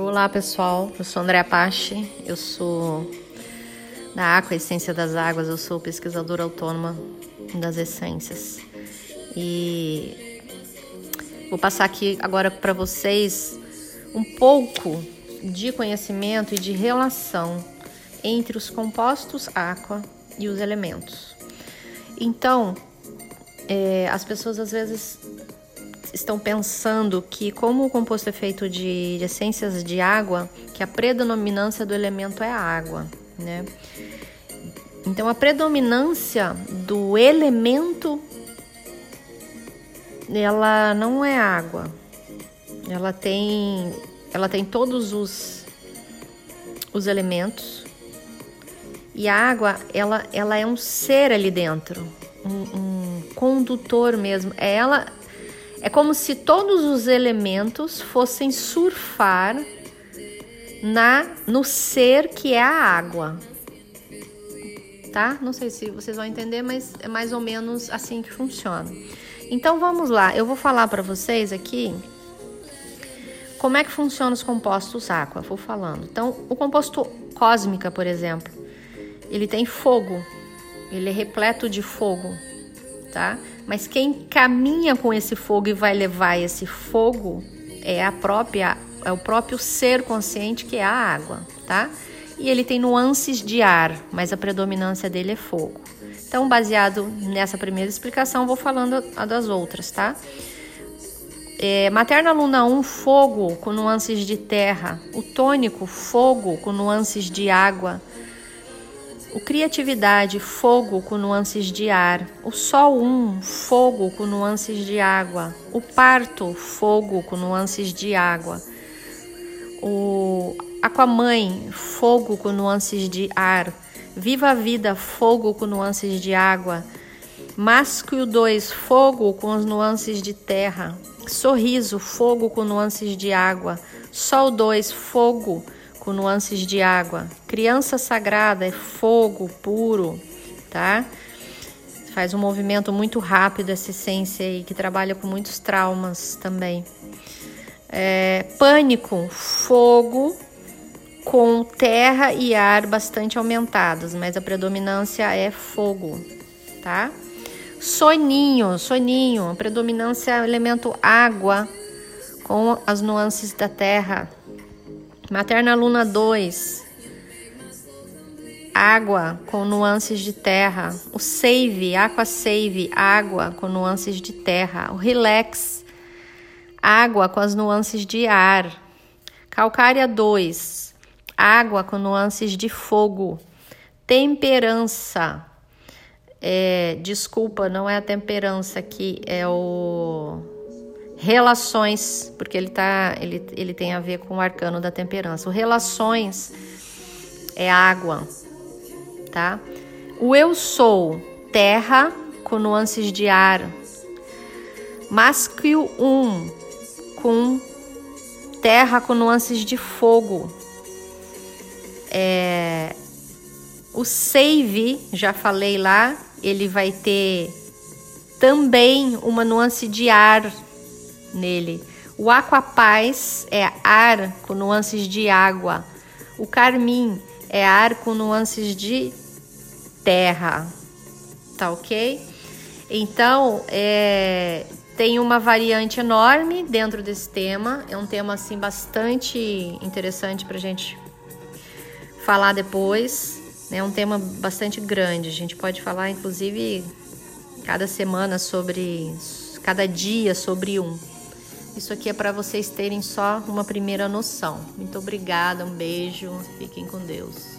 Olá pessoal, eu sou André Apache, eu sou da Aqua Essência das Águas, eu sou pesquisadora autônoma das essências. E vou passar aqui agora para vocês um pouco de conhecimento e de relação entre os compostos aqua e os elementos. Então, é, as pessoas às vezes estão pensando que, como o composto é feito de, de essências de água, que a predominância do elemento é a água, né? Então, a predominância do elemento ela não é água. Ela tem ela tem todos os os elementos. E a água, ela ela é um ser ali dentro, um, um condutor mesmo. É ela é como se todos os elementos fossem surfar na no ser que é a água. Tá? Não sei se vocês vão entender, mas é mais ou menos assim que funciona. Então vamos lá, eu vou falar para vocês aqui como é que funcionam os compostos aqua. Vou falando. Então, o composto cósmica, por exemplo, ele tem fogo, ele é repleto de fogo, tá? Mas quem caminha com esse fogo e vai levar esse fogo é a própria é o próprio ser consciente que é a água, tá? E ele tem nuances de ar, mas a predominância dele é fogo. Então, baseado nessa primeira explicação, vou falando a das outras, tá? É, materna luna 1, fogo com nuances de terra. O tônico, fogo com nuances de água. O criatividade, fogo com nuances de ar. O sol 1, fogo com nuances de água. O parto, fogo com nuances de água. O aquamãe, fogo com nuances de ar. Viva a vida, fogo com nuances de água. Másculo 2, fogo com as nuances de terra. Sorriso, fogo com nuances de água. Sol 2, fogo com nuances de água. Criança sagrada é fogo puro, tá? Faz um movimento muito rápido essa essência aí, que trabalha com muitos traumas também. É, pânico, fogo com terra e ar bastante aumentados, mas a predominância é fogo, tá? Soninho, soninho, predominância é elemento água com as nuances da terra, Materna Luna 2. Água com nuances de terra. O Save, Aqua Save, água com nuances de terra. O Relax, água com as nuances de ar. Calcária 2. Água com nuances de fogo. Temperança. É, desculpa, não é a temperança aqui, é o relações, porque ele tá, ele, ele tem a ver com o arcano da temperança. O relações é água, tá? O eu sou, terra com nuances de ar. Másculo 1 um, com terra com nuances de fogo. É, o save, já falei lá, ele vai ter também uma nuance de ar nele. O aquapaz é ar com nuances de água. O carmim é ar com nuances de terra. Tá ok? Então, é, tem uma variante enorme dentro desse tema. É um tema assim bastante interessante para gente falar depois. É um tema bastante grande. A gente pode falar, inclusive, cada semana sobre, cada dia sobre um. Isso aqui é para vocês terem só uma primeira noção. Muito obrigada, um beijo, fiquem com Deus.